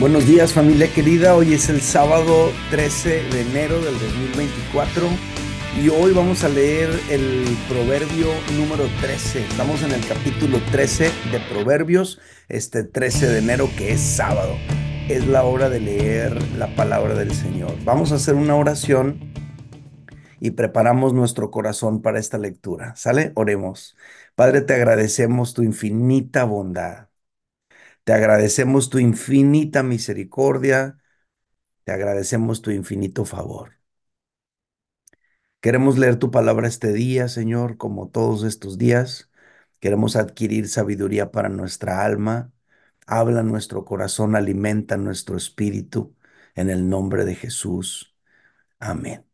Buenos días familia querida, hoy es el sábado 13 de enero del 2024 y hoy vamos a leer el proverbio número 13. Estamos en el capítulo 13 de Proverbios, este 13 de enero que es sábado. Es la hora de leer la palabra del Señor. Vamos a hacer una oración y preparamos nuestro corazón para esta lectura. ¿Sale? Oremos. Padre, te agradecemos tu infinita bondad. Te agradecemos tu infinita misericordia, te agradecemos tu infinito favor. Queremos leer tu palabra este día, Señor, como todos estos días. Queremos adquirir sabiduría para nuestra alma. Habla nuestro corazón, alimenta nuestro espíritu. En el nombre de Jesús. Amén.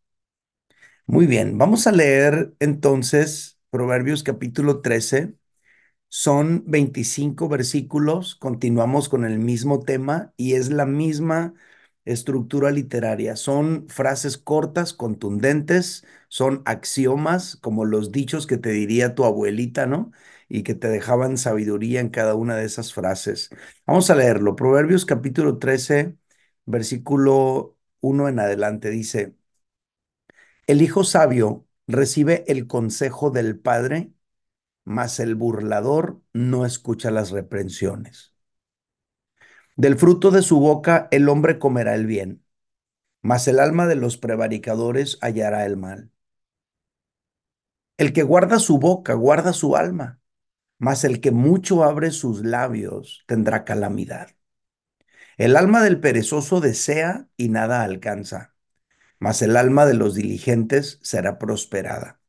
Muy bien, vamos a leer entonces Proverbios capítulo 13 son 25 versículos, continuamos con el mismo tema y es la misma estructura literaria. Son frases cortas, contundentes, son axiomas, como los dichos que te diría tu abuelita, ¿no? Y que te dejaban sabiduría en cada una de esas frases. Vamos a leerlo. Proverbios capítulo 13, versículo 1 en adelante dice, el hijo sabio recibe el consejo del padre mas el burlador no escucha las reprensiones. Del fruto de su boca el hombre comerá el bien, mas el alma de los prevaricadores hallará el mal. El que guarda su boca guarda su alma, mas el que mucho abre sus labios tendrá calamidad. El alma del perezoso desea y nada alcanza, mas el alma de los diligentes será prosperada.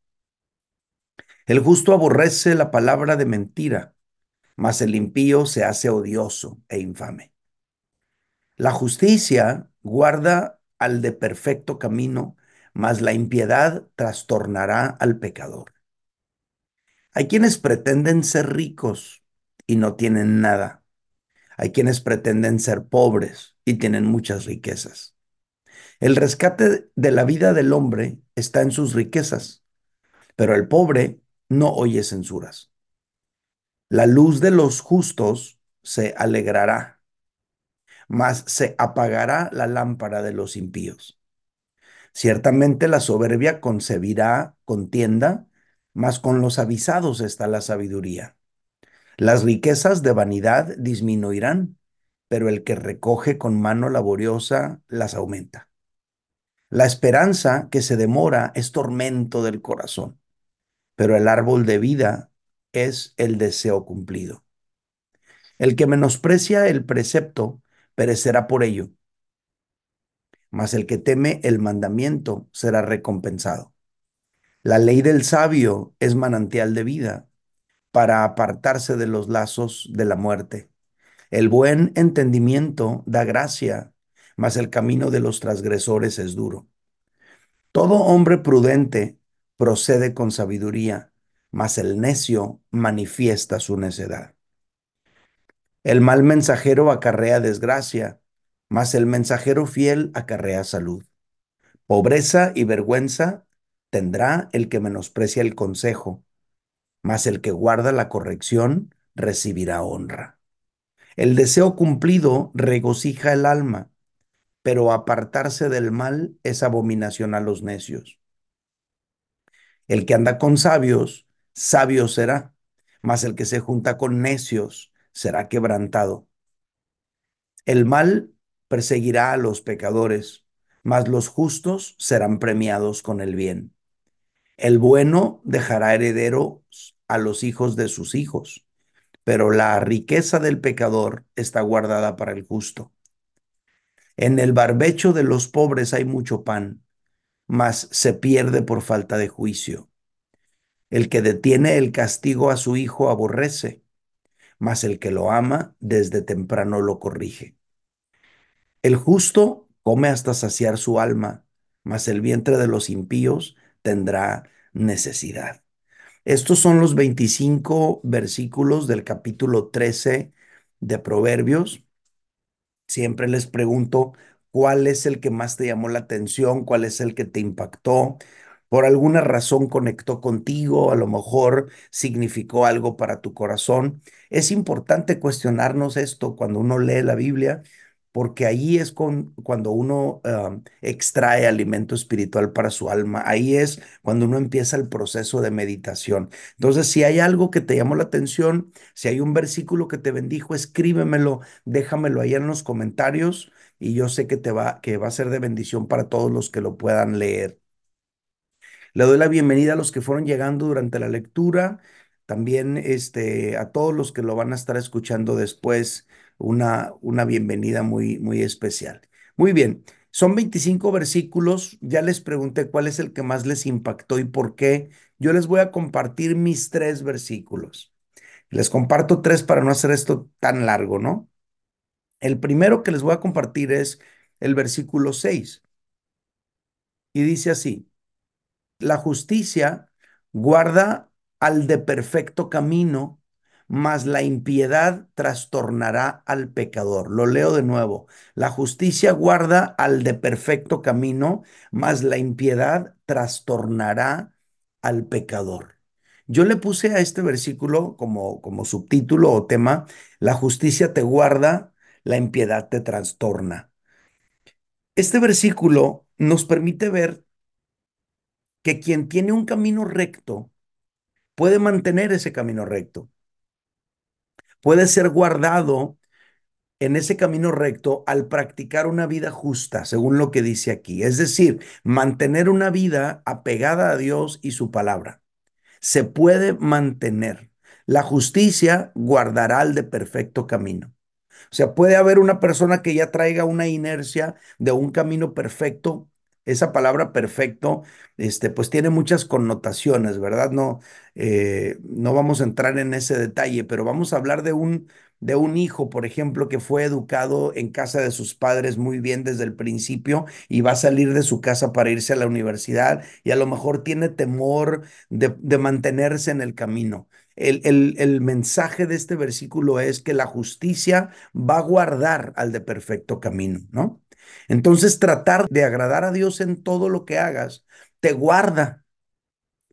El justo aborrece la palabra de mentira, mas el impío se hace odioso e infame. La justicia guarda al de perfecto camino, mas la impiedad trastornará al pecador. Hay quienes pretenden ser ricos y no tienen nada. Hay quienes pretenden ser pobres y tienen muchas riquezas. El rescate de la vida del hombre está en sus riquezas, pero el pobre no oye censuras. La luz de los justos se alegrará, mas se apagará la lámpara de los impíos. Ciertamente la soberbia concebirá contienda, mas con los avisados está la sabiduría. Las riquezas de vanidad disminuirán, pero el que recoge con mano laboriosa las aumenta. La esperanza que se demora es tormento del corazón pero el árbol de vida es el deseo cumplido. El que menosprecia el precepto perecerá por ello, mas el que teme el mandamiento será recompensado. La ley del sabio es manantial de vida para apartarse de los lazos de la muerte. El buen entendimiento da gracia, mas el camino de los transgresores es duro. Todo hombre prudente procede con sabiduría, mas el necio manifiesta su necedad. El mal mensajero acarrea desgracia, mas el mensajero fiel acarrea salud. Pobreza y vergüenza tendrá el que menosprecia el consejo, mas el que guarda la corrección recibirá honra. El deseo cumplido regocija el alma, pero apartarse del mal es abominación a los necios. El que anda con sabios, sabio será, mas el que se junta con necios será quebrantado. El mal perseguirá a los pecadores, mas los justos serán premiados con el bien. El bueno dejará herederos a los hijos de sus hijos, pero la riqueza del pecador está guardada para el justo. En el barbecho de los pobres hay mucho pan, mas se pierde por falta de juicio. El que detiene el castigo a su hijo aborrece, mas el que lo ama desde temprano lo corrige. El justo come hasta saciar su alma, mas el vientre de los impíos tendrá necesidad. Estos son los 25 versículos del capítulo 13 de Proverbios. Siempre les pregunto cuál es el que más te llamó la atención, cuál es el que te impactó, por alguna razón conectó contigo, a lo mejor significó algo para tu corazón. Es importante cuestionarnos esto cuando uno lee la Biblia porque ahí es con, cuando uno um, extrae alimento espiritual para su alma, ahí es cuando uno empieza el proceso de meditación. Entonces, si hay algo que te llamó la atención, si hay un versículo que te bendijo, escríbemelo, déjamelo ahí en los comentarios y yo sé que te va, que va a ser de bendición para todos los que lo puedan leer. Le doy la bienvenida a los que fueron llegando durante la lectura, también este, a todos los que lo van a estar escuchando después, una, una bienvenida muy, muy especial. Muy bien, son 25 versículos, ya les pregunté cuál es el que más les impactó y por qué. Yo les voy a compartir mis tres versículos. Les comparto tres para no hacer esto tan largo, ¿no? El primero que les voy a compartir es el versículo 6. Y dice así, la justicia guarda al de perfecto camino, mas la impiedad trastornará al pecador. Lo leo de nuevo. La justicia guarda al de perfecto camino, mas la impiedad trastornará al pecador. Yo le puse a este versículo como, como subtítulo o tema, la justicia te guarda, la impiedad te trastorna. Este versículo nos permite ver que quien tiene un camino recto puede mantener ese camino recto. Puede ser guardado en ese camino recto al practicar una vida justa, según lo que dice aquí. Es decir, mantener una vida apegada a Dios y su palabra. Se puede mantener. La justicia guardará al de perfecto camino. O sea, puede haber una persona que ya traiga una inercia de un camino perfecto, esa palabra perfecto, este, pues tiene muchas connotaciones, ¿verdad? No, eh, no vamos a entrar en ese detalle, pero vamos a hablar de un, de un hijo, por ejemplo, que fue educado en casa de sus padres muy bien desde el principio y va a salir de su casa para irse a la universidad y a lo mejor tiene temor de, de mantenerse en el camino. El, el, el, mensaje de este versículo es que la justicia va a guardar al de perfecto camino, ¿no? Entonces tratar de agradar a Dios en todo lo que hagas te guarda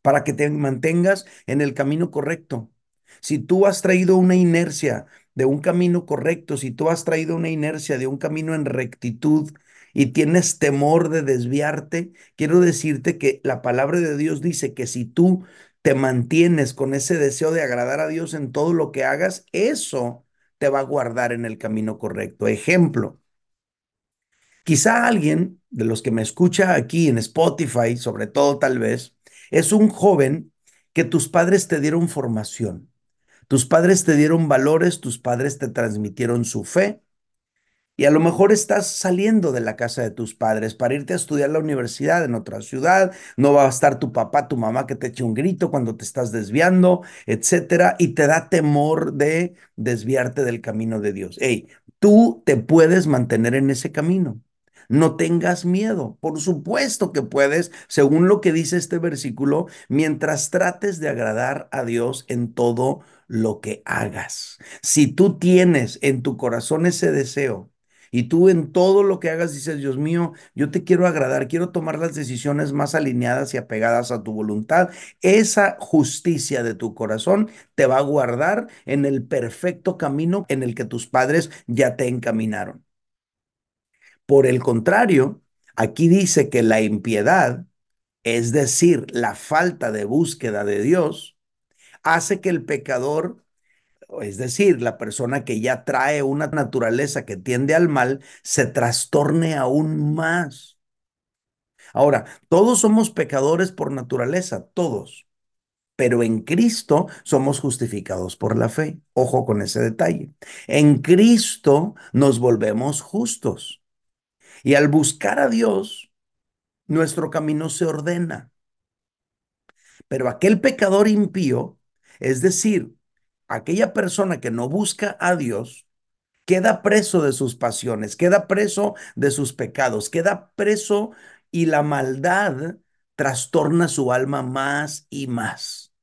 para que te mantengas en el camino correcto. Si tú has traído una inercia de un camino correcto, si tú has traído una inercia de un camino en rectitud y tienes temor de desviarte, quiero decirte que la palabra de Dios dice que si tú te mantienes con ese deseo de agradar a Dios en todo lo que hagas, eso te va a guardar en el camino correcto. Ejemplo, Quizá alguien de los que me escucha aquí en Spotify, sobre todo tal vez, es un joven que tus padres te dieron formación, tus padres te dieron valores, tus padres te transmitieron su fe, y a lo mejor estás saliendo de la casa de tus padres para irte a estudiar la universidad en otra ciudad, no va a estar tu papá, tu mamá que te eche un grito cuando te estás desviando, etcétera, y te da temor de desviarte del camino de Dios. Hey, tú te puedes mantener en ese camino. No tengas miedo. Por supuesto que puedes, según lo que dice este versículo, mientras trates de agradar a Dios en todo lo que hagas. Si tú tienes en tu corazón ese deseo, y tú en todo lo que hagas dices, Dios mío, yo te quiero agradar, quiero tomar las decisiones más alineadas y apegadas a tu voluntad. Esa justicia de tu corazón te va a guardar en el perfecto camino en el que tus padres ya te encaminaron. Por el contrario, aquí dice que la impiedad, es decir, la falta de búsqueda de Dios, hace que el pecador es decir, la persona que ya trae una naturaleza que tiende al mal, se trastorne aún más. Ahora, todos somos pecadores por naturaleza, todos, pero en Cristo somos justificados por la fe. Ojo con ese detalle. En Cristo nos volvemos justos. Y al buscar a Dios, nuestro camino se ordena. Pero aquel pecador impío, es decir, aquella persona que no busca a Dios queda preso de sus pasiones, queda preso de sus pecados, queda preso y la maldad trastorna su alma más y más.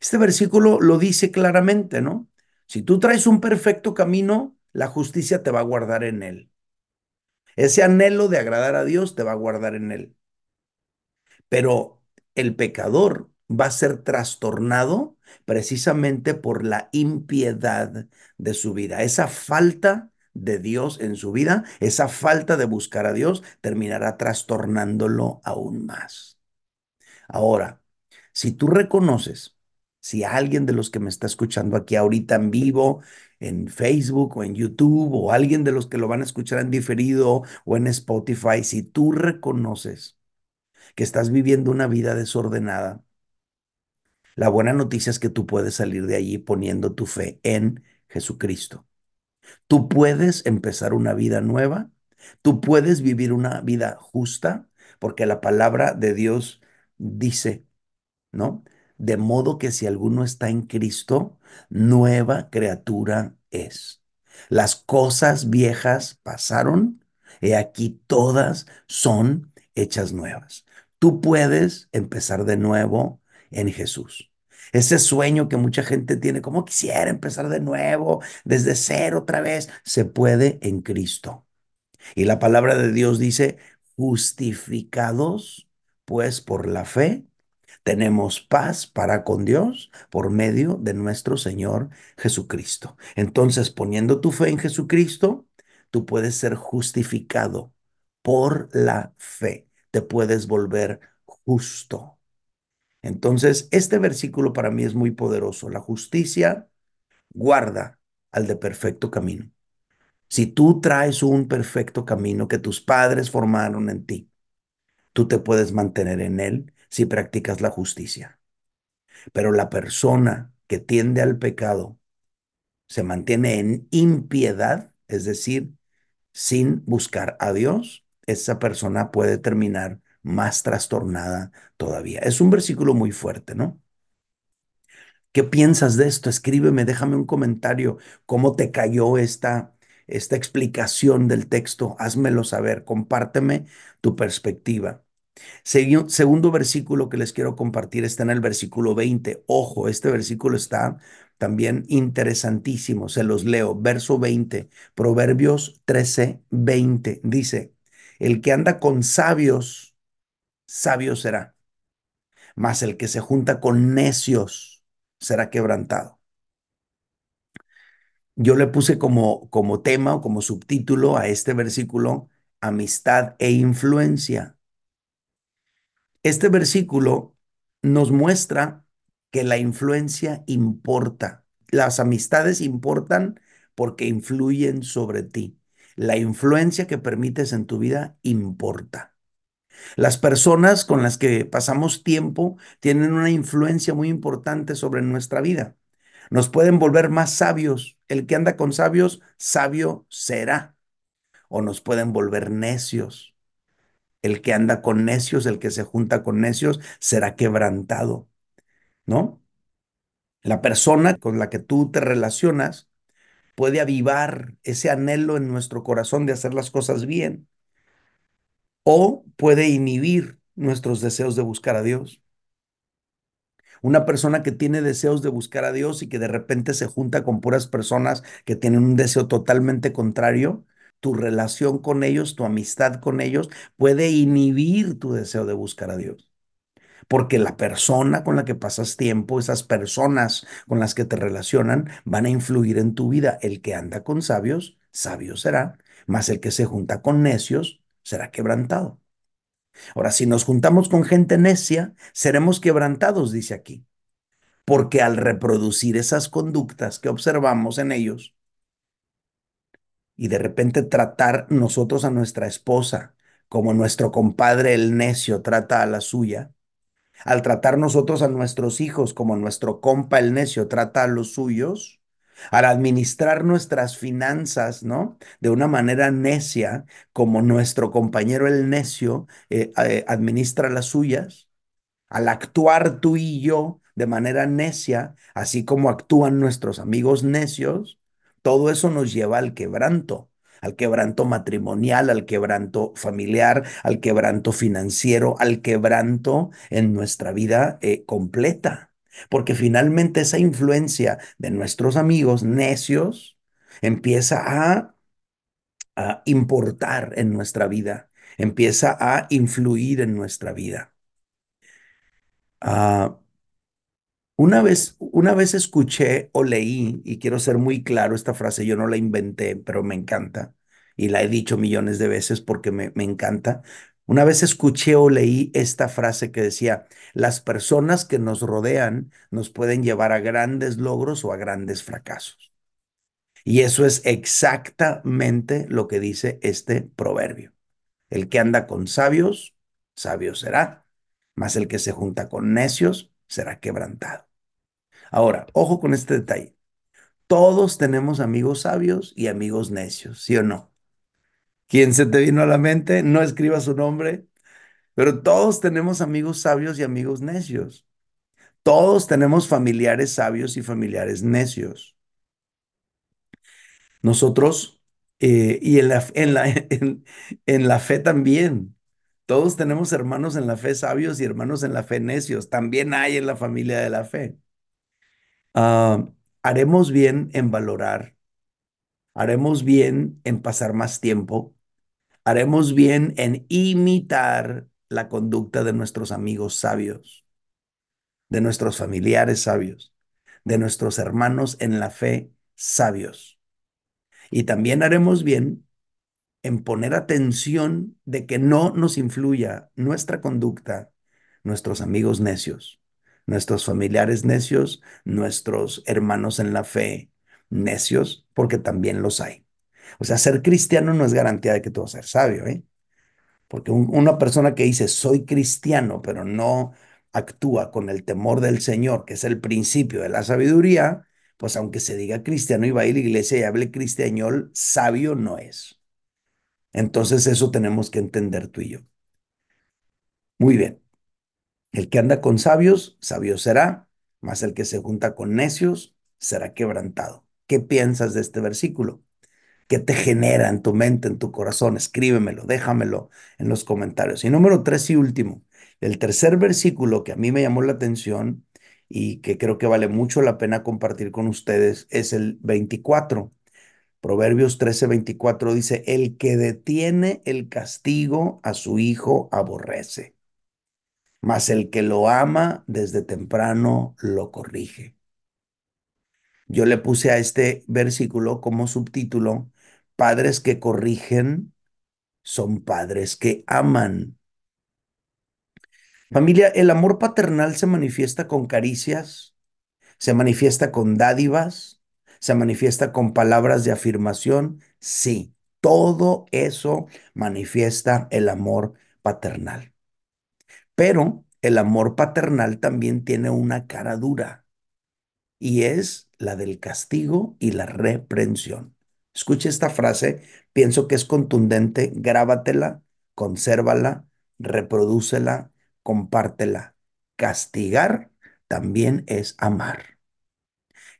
Este versículo lo dice claramente, ¿no? Si tú traes un perfecto camino, la justicia te va a guardar en él. Ese anhelo de agradar a Dios te va a guardar en él. Pero el pecador va a ser trastornado precisamente por la impiedad de su vida, esa falta de Dios en su vida, esa falta de buscar a Dios terminará trastornándolo aún más. Ahora, si tú reconoces, si alguien de los que me está escuchando aquí ahorita en vivo, en Facebook o en YouTube, o alguien de los que lo van a escuchar en diferido o en Spotify, si tú reconoces que estás viviendo una vida desordenada, la buena noticia es que tú puedes salir de allí poniendo tu fe en Jesucristo. Tú puedes empezar una vida nueva, tú puedes vivir una vida justa, porque la palabra de Dios dice, ¿no? De modo que si alguno está en Cristo, nueva criatura es. Las cosas viejas pasaron, y aquí todas son hechas nuevas. Tú puedes empezar de nuevo en Jesús. Ese sueño que mucha gente tiene, como quisiera empezar de nuevo, desde cero otra vez, se puede en Cristo. Y la palabra de Dios dice, justificados pues por la fe, tenemos paz para con Dios por medio de nuestro Señor Jesucristo. Entonces, poniendo tu fe en Jesucristo, tú puedes ser justificado por la fe. Te puedes volver justo. Entonces, este versículo para mí es muy poderoso. La justicia guarda al de perfecto camino. Si tú traes un perfecto camino que tus padres formaron en ti, tú te puedes mantener en él si practicas la justicia. Pero la persona que tiende al pecado se mantiene en impiedad, es decir, sin buscar a Dios, esa persona puede terminar más trastornada todavía. Es un versículo muy fuerte, ¿no? ¿Qué piensas de esto? Escríbeme, déjame un comentario. ¿Cómo te cayó esta, esta explicación del texto? Házmelo saber, compárteme tu perspectiva. segundo versículo que les quiero compartir está en el versículo 20. Ojo, este versículo está también interesantísimo. Se los leo. Verso 20, Proverbios 13, 20. Dice, el que anda con sabios, sabio será, mas el que se junta con necios será quebrantado. Yo le puse como, como tema o como subtítulo a este versículo, amistad e influencia. Este versículo nos muestra que la influencia importa. Las amistades importan porque influyen sobre ti. La influencia que permites en tu vida importa. Las personas con las que pasamos tiempo tienen una influencia muy importante sobre nuestra vida. Nos pueden volver más sabios. El que anda con sabios, sabio será. O nos pueden volver necios. El que anda con necios, el que se junta con necios, será quebrantado. ¿No? La persona con la que tú te relacionas puede avivar ese anhelo en nuestro corazón de hacer las cosas bien o puede inhibir nuestros deseos de buscar a Dios. Una persona que tiene deseos de buscar a Dios y que de repente se junta con puras personas que tienen un deseo totalmente contrario, tu relación con ellos, tu amistad con ellos puede inhibir tu deseo de buscar a Dios. Porque la persona con la que pasas tiempo, esas personas con las que te relacionan, van a influir en tu vida. El que anda con sabios, sabio será, más el que se junta con necios, será quebrantado. Ahora, si nos juntamos con gente necia, seremos quebrantados, dice aquí. Porque al reproducir esas conductas que observamos en ellos y de repente tratar nosotros a nuestra esposa como nuestro compadre el necio trata a la suya, al tratar nosotros a nuestros hijos como nuestro compa el necio trata a los suyos, al administrar nuestras finanzas, ¿no? De una manera necia, como nuestro compañero el necio eh, eh, administra las suyas, al actuar tú y yo de manera necia, así como actúan nuestros amigos necios, todo eso nos lleva al quebranto, al quebranto matrimonial, al quebranto familiar, al quebranto financiero, al quebranto en nuestra vida eh, completa porque finalmente esa influencia de nuestros amigos necios empieza a, importar en nuestra vida, empieza a influir en nuestra vida. Ah, Una vez, una vez escuché o leí, y quiero ser muy claro, esta frase yo no la inventé, pero me encanta, y la he dicho millones de veces porque me, me encanta. Una vez escuché o leí esta frase que decía, las personas que nos rodean nos pueden llevar a grandes logros o a grandes fracasos. Y eso es exactamente lo que dice este proverbio. El que anda con sabios, sabio será, mas el que se junta con necios será quebrantado. Ahora, ojo con este detalle. Todos tenemos amigos sabios y amigos necios, ¿sí o no? ¿Quién se te vino a la mente? No escriba su nombre, pero todos tenemos amigos sabios y amigos necios. Todos tenemos familiares sabios y familiares necios. Nosotros, eh, y en la, en, la, en la fe también, todos tenemos hermanos en la fe sabios y hermanos en la fe necios. También hay en la familia de la fe. Ah, haremos bien en valorar, haremos bien en pasar más tiempo, haremos bien en imitar la conducta de nuestros amigos sabios, de nuestros familiares sabios, de nuestros hermanos en la fe sabios. Y también haremos bien en poner atención de que no nos influya nuestra conducta, nuestros amigos necios, nuestros familiares necios, nuestros hermanos en la fe necios, porque también los hay. O sea, ser cristiano no es garantía de que tú vas a ser sabio, ¿eh? Porque un, una persona que dice soy cristiano, pero no actúa con el temor del Señor, que es el principio de la sabiduría, pues aunque se diga cristiano y va a ir a la iglesia y hable cristiañol, sabio no es. Entonces eso tenemos que entender tú y yo. Muy bien. El que anda con sabios, sabio será, mas el que se junta con necios será quebrantado. ¿Qué piensas de este versículo? ¿Qué te genera en tu mente, en tu corazón? Escríbemelo, déjamelo en los comentarios. Y número tres y último, el tercer versículo que a mí me llamó la atención y que creo que vale mucho la pena compartir con ustedes es el 24. Proverbios 13, 24 dice, el que detiene el castigo a su hijo aborrece mas el que lo ama desde temprano lo corrige. Yo le puse a este versículo como subtítulo, padres que corrigen son padres que aman. Familia, el amor paternal se manifiesta con caricias, se manifiesta con dádivas, se manifiesta con palabras de afirmación. Sí, todo eso manifiesta el amor paternal. Pero el amor paternal también tiene una cara dura y es la del castigo y la reprensión. Escuche esta frase, pienso que es contundente, grábatela, consérvala, reprodúcela, compártela. Castigar también es amar.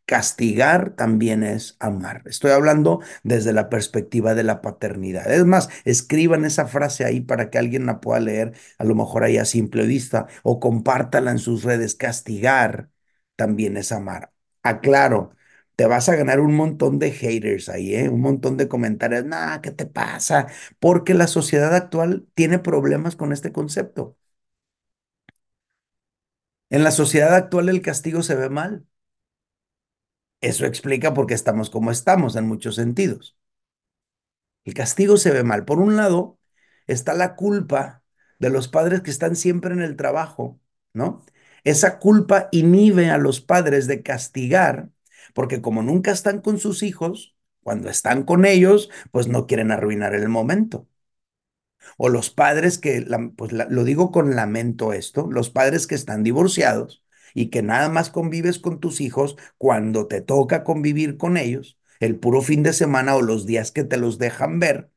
Castigar también es amar. Estoy hablando desde la perspectiva de la paternidad. Es más, escriban esa frase ahí para que alguien la pueda leer, a lo mejor ahí a simple vista, o compártala en sus redes. Castigar también es amar. Aclaro, te vas a ganar un montón de haters ahí, ¿eh? un montón de comentarios. ¿qué te pasa? Porque la sociedad actual tiene problemas con este concepto. En la sociedad actual el castigo se ve mal. Eso explica por qué estamos como estamos en muchos sentidos. El castigo se ve mal. Por un lado, está la culpa de los padres que están siempre en el trabajo, ¿no? Esa culpa inhibe a los padres de castigar, porque como nunca están con sus hijos, cuando están con ellos, pues no quieren arruinar el momento. O los padres que, pues lo digo con lamento esto, los padres que están divorciados y que nada más convives con tus hijos cuando te toca convivir con ellos, el puro fin de semana o los días que te los dejan ver,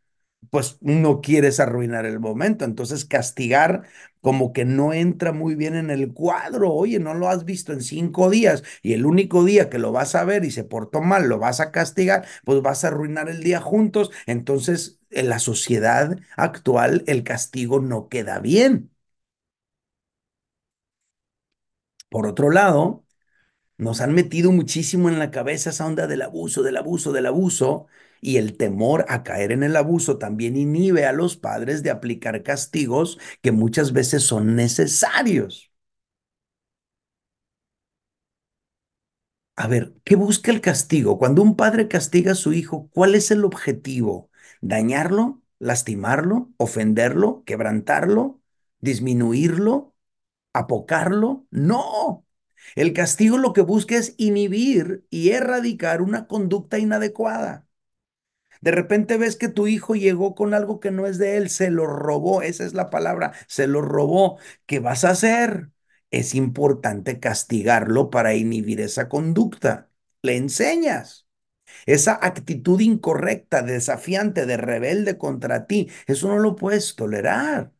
pues no quieres arruinar el momento. Entonces castigar como que no entra muy bien en el cuadro. Oye, no lo has visto en cinco días y el único día que lo vas a ver y se portó mal, lo vas a castigar, pues vas a arruinar el día juntos. Entonces, en la sociedad actual, el castigo no queda bien. Por otro lado, nos han metido muchísimo en la cabeza esa onda del abuso, del abuso, del abuso, y el temor a caer en el abuso también inhibe a los padres de aplicar castigos que muchas veces son necesarios. A ver, ¿qué busca el castigo? Cuando un padre castiga a su hijo, ¿cuál es el objetivo? ¿Dañarlo? ¿Lastimarlo? ¿Ofenderlo? ¿Quebrantarlo? ¿Disminuirlo? ¿Apocarlo? No. El castigo lo que busca es inhibir y erradicar una conducta inadecuada. De repente ves que tu hijo llegó con algo que no es de él, se lo robó, esa es la palabra, se lo robó. ¿Qué vas a hacer? Es importante castigarlo para inhibir esa conducta. Le enseñas. Esa actitud incorrecta, desafiante, de rebelde contra ti, eso no lo puedes tolerar.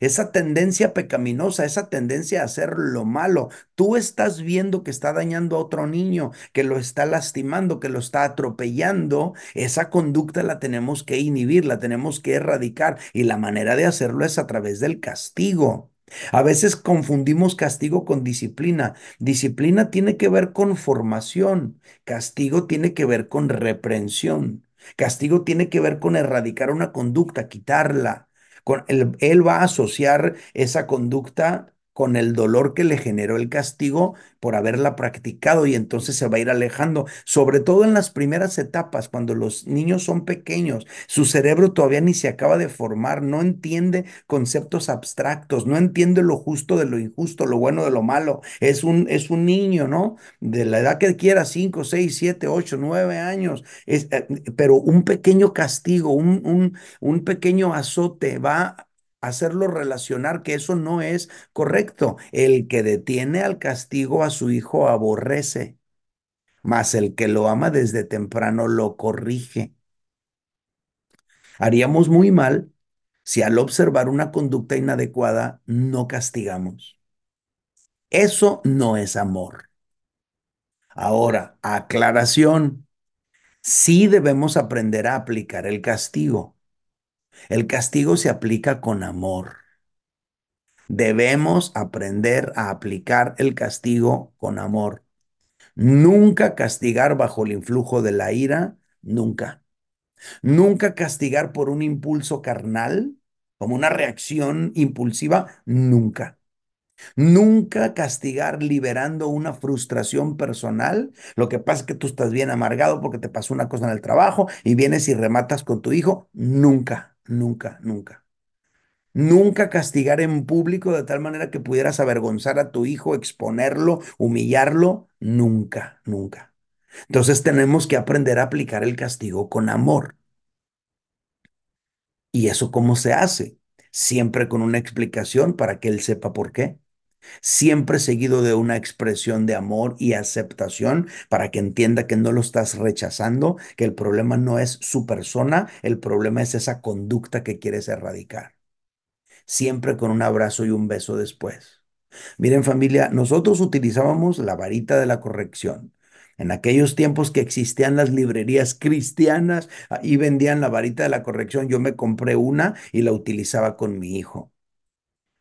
Esa tendencia pecaminosa, esa tendencia a hacer lo malo. Tú estás viendo que está dañando a otro niño, que lo está lastimando, que lo está atropellando. Esa conducta la tenemos que inhibir, la tenemos que erradicar y la manera de hacerlo es a través del castigo. A veces confundimos castigo con disciplina. Disciplina tiene que ver con formación, castigo tiene que ver con reprensión. Castigo tiene que ver con erradicar una conducta, quitarla él, él va a asociar esa conducta con el dolor que le generó el castigo por haberla practicado y entonces se va a ir alejando, sobre todo en las primeras etapas, cuando los niños son pequeños, su cerebro todavía ni se acaba de formar, no entiende conceptos abstractos, no entiende lo justo de lo injusto, lo bueno de lo malo, es un, es un niño, ¿no? De la edad que quiera, 5, 6, 7, 8, 9 años, es, eh, pero un pequeño castigo, un, un, un pequeño azote va hacerlo relacionar que eso no es correcto. El que detiene al castigo a su hijo aborrece, mas el que lo ama desde temprano lo corrige. Haríamos muy mal si al observar una conducta inadecuada no castigamos. Eso no es amor. Ahora, aclaración. Sí debemos aprender a aplicar el castigo. El castigo se aplica con amor. Debemos aprender a aplicar el castigo con amor. Nunca castigar bajo el influjo de la ira, nunca. Nunca castigar por un impulso carnal, como una reacción impulsiva, nunca. Nunca castigar liberando una frustración personal. Lo que pasa es que tú estás bien amargado porque te pasó una cosa en el trabajo y vienes y rematas con tu hijo. Nunca, nunca, nunca. Nunca castigar en público de tal manera que pudieras avergonzar a tu hijo, exponerlo, humillarlo. Nunca, nunca. Entonces tenemos que aprender a aplicar el castigo con amor. ¿Y eso cómo se hace? Siempre con una explicación para que él sepa por qué. Siempre seguido de una expresión de amor y aceptación para que entienda que no lo estás rechazando, que el problema no es su persona, el problema es esa conducta que quieres erradicar siempre con un abrazo y un beso después. Miren familia, nosotros utilizábamos la varita de la corrección. En aquellos tiempos que existían las librerías cristianas y vendían la varita de la corrección, yo me compré una y la utilizaba con mi hijo.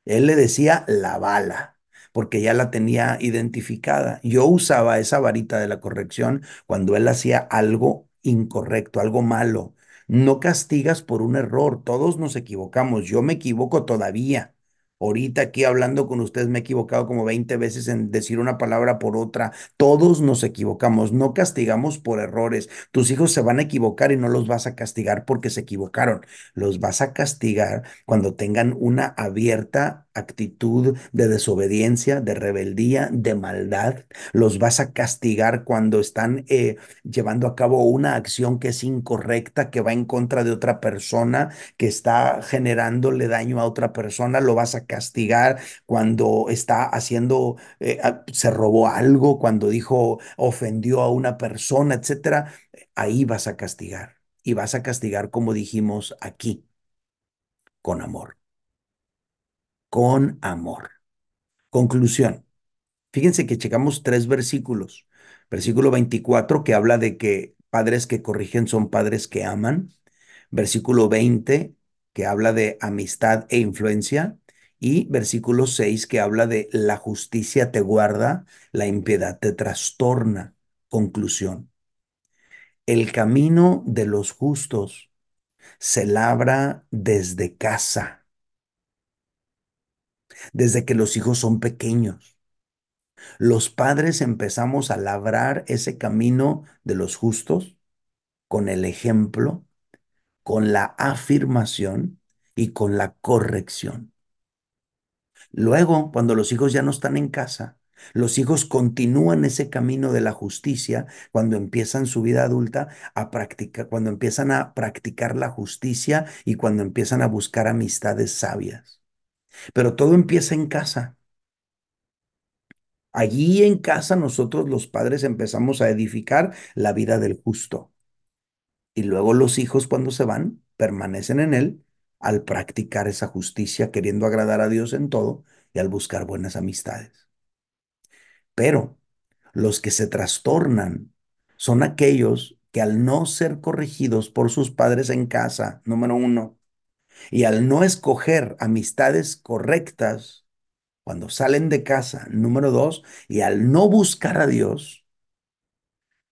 Él le decía la bala, porque ya la tenía identificada. Yo usaba esa varita de la corrección cuando él hacía algo incorrecto, algo malo, no castigas por un error, todos nos equivocamos, yo me equivoco todavía. Ahorita aquí hablando con ustedes me he equivocado como 20 veces en decir una palabra por otra. Todos nos equivocamos, no castigamos por errores. Tus hijos se van a equivocar y no los vas a castigar porque se equivocaron. Los vas a castigar cuando tengan una abierta actitud de desobediencia, de rebeldía, de maldad. Los vas a castigar cuando están eh, llevando a cabo una acción que es incorrecta, que va en contra de otra persona, que está generándole daño a otra persona. Lo vas a castigar cuando está haciendo, eh, se robó algo, cuando dijo, ofendió a una persona, etcétera. Ahí vas a castigar. Y vas a castigar como dijimos aquí, con amor con amor. Conclusión. Fíjense que checamos tres versículos. Versículo 24 que habla de que padres que corrigen son padres que aman. Versículo 20 que habla de amistad e influencia. Y versículo 6 que habla de la justicia te guarda, la impiedad te trastorna. Conclusión. El camino de los justos se labra desde casa desde que los hijos son pequeños. Los padres empezamos a labrar ese camino de los justos con el ejemplo, con la afirmación y con la corrección. Luego, cuando los hijos ya no están en casa, los hijos continúan ese camino de la justicia cuando empiezan su vida adulta a practicar, cuando empiezan a practicar la justicia y cuando empiezan a buscar amistades sabias. Pero todo empieza en casa. Allí en casa nosotros los padres empezamos a edificar la vida del justo. Y luego los hijos cuando se van permanecen en él al practicar esa justicia, queriendo agradar a Dios en todo y al buscar buenas amistades. Pero los que se trastornan son aquellos que al no ser corregidos por sus padres en casa, número uno, y al no escoger amistades correctas cuando salen de casa, número dos, y al no buscar a Dios,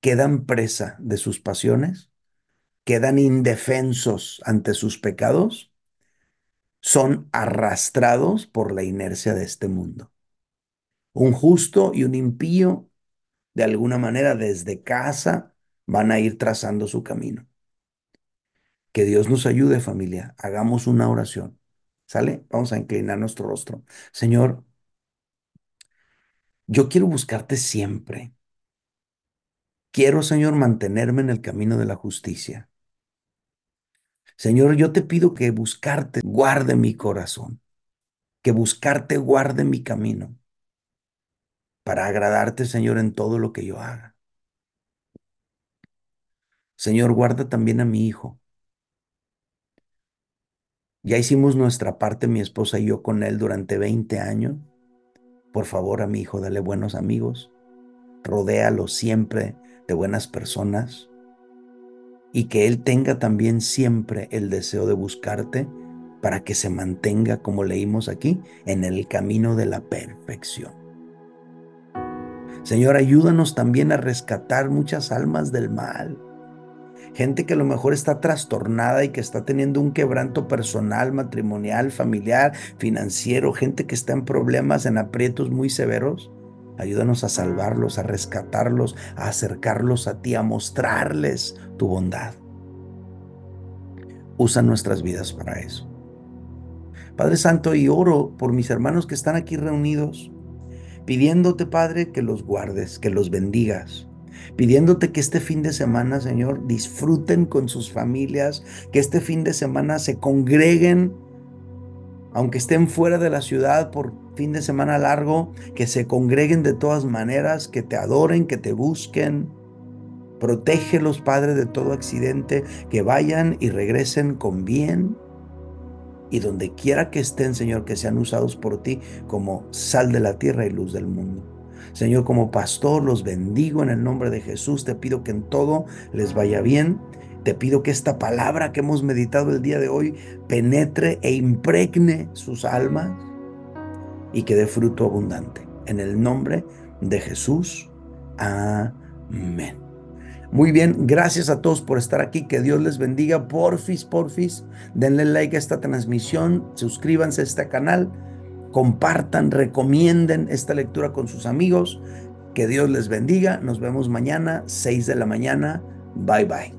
quedan presa de sus pasiones, quedan indefensos ante sus pecados, son arrastrados por la inercia de este mundo. Un justo y un impío, de alguna manera desde casa, van a ir trazando su camino. Que Dios nos ayude familia. Hagamos una oración. ¿Sale? Vamos a inclinar nuestro rostro. Señor, yo quiero buscarte siempre. Quiero, Señor, mantenerme en el camino de la justicia. Señor, yo te pido que buscarte guarde mi corazón, que buscarte guarde mi camino, para agradarte, Señor, en todo lo que yo haga. Señor, guarda también a mi hijo. Ya hicimos nuestra parte, mi esposa y yo, con él durante 20 años. Por favor, a mi hijo, dale buenos amigos. Rodéalo siempre de buenas personas. Y que él tenga también siempre el deseo de buscarte para que se mantenga, como leímos aquí, en el camino de la perfección. Señor, ayúdanos también a rescatar muchas almas del mal gente que a lo mejor está trastornada y que está teniendo un quebranto personal, matrimonial, familiar, financiero, gente que está en problemas, en aprietos muy severos. Ayúdanos a salvarlos, a rescatarlos, a acercarlos a ti, a mostrarles tu bondad. Usa nuestras vidas para eso. Padre Santo, y oro por mis hermanos que están aquí reunidos, pidiéndote, Padre, que los guardes, que los bendigas, pidiéndote que este fin de semana, Señor, disfruten con sus familias, que este fin de semana se congreguen, aunque estén fuera de la ciudad por fin de semana largo, que se congreguen de todas maneras, que te adoren, que te busquen. Protégelos, Padre, de todo accidente, que vayan y regresen con bien. Y donde quiera que estén, Señor, que sean usados por ti como sal de la tierra y luz del mundo. Señor, como pastor los bendigo en el nombre de Jesús. Te pido que en todo les vaya bien. Te pido que esta palabra que hemos meditado el día de hoy penetre e impregne sus almas y que dé fruto abundante. En el nombre de Jesús. Amén. Muy bien, gracias a todos por estar aquí. Que Dios les bendiga. Porfis, porfis, denle like a esta transmisión, suscríbanse a este canal compartan, recomienden esta lectura con sus amigos. Que Dios les bendiga. Nos vemos mañana, 6 de la mañana. Bye bye.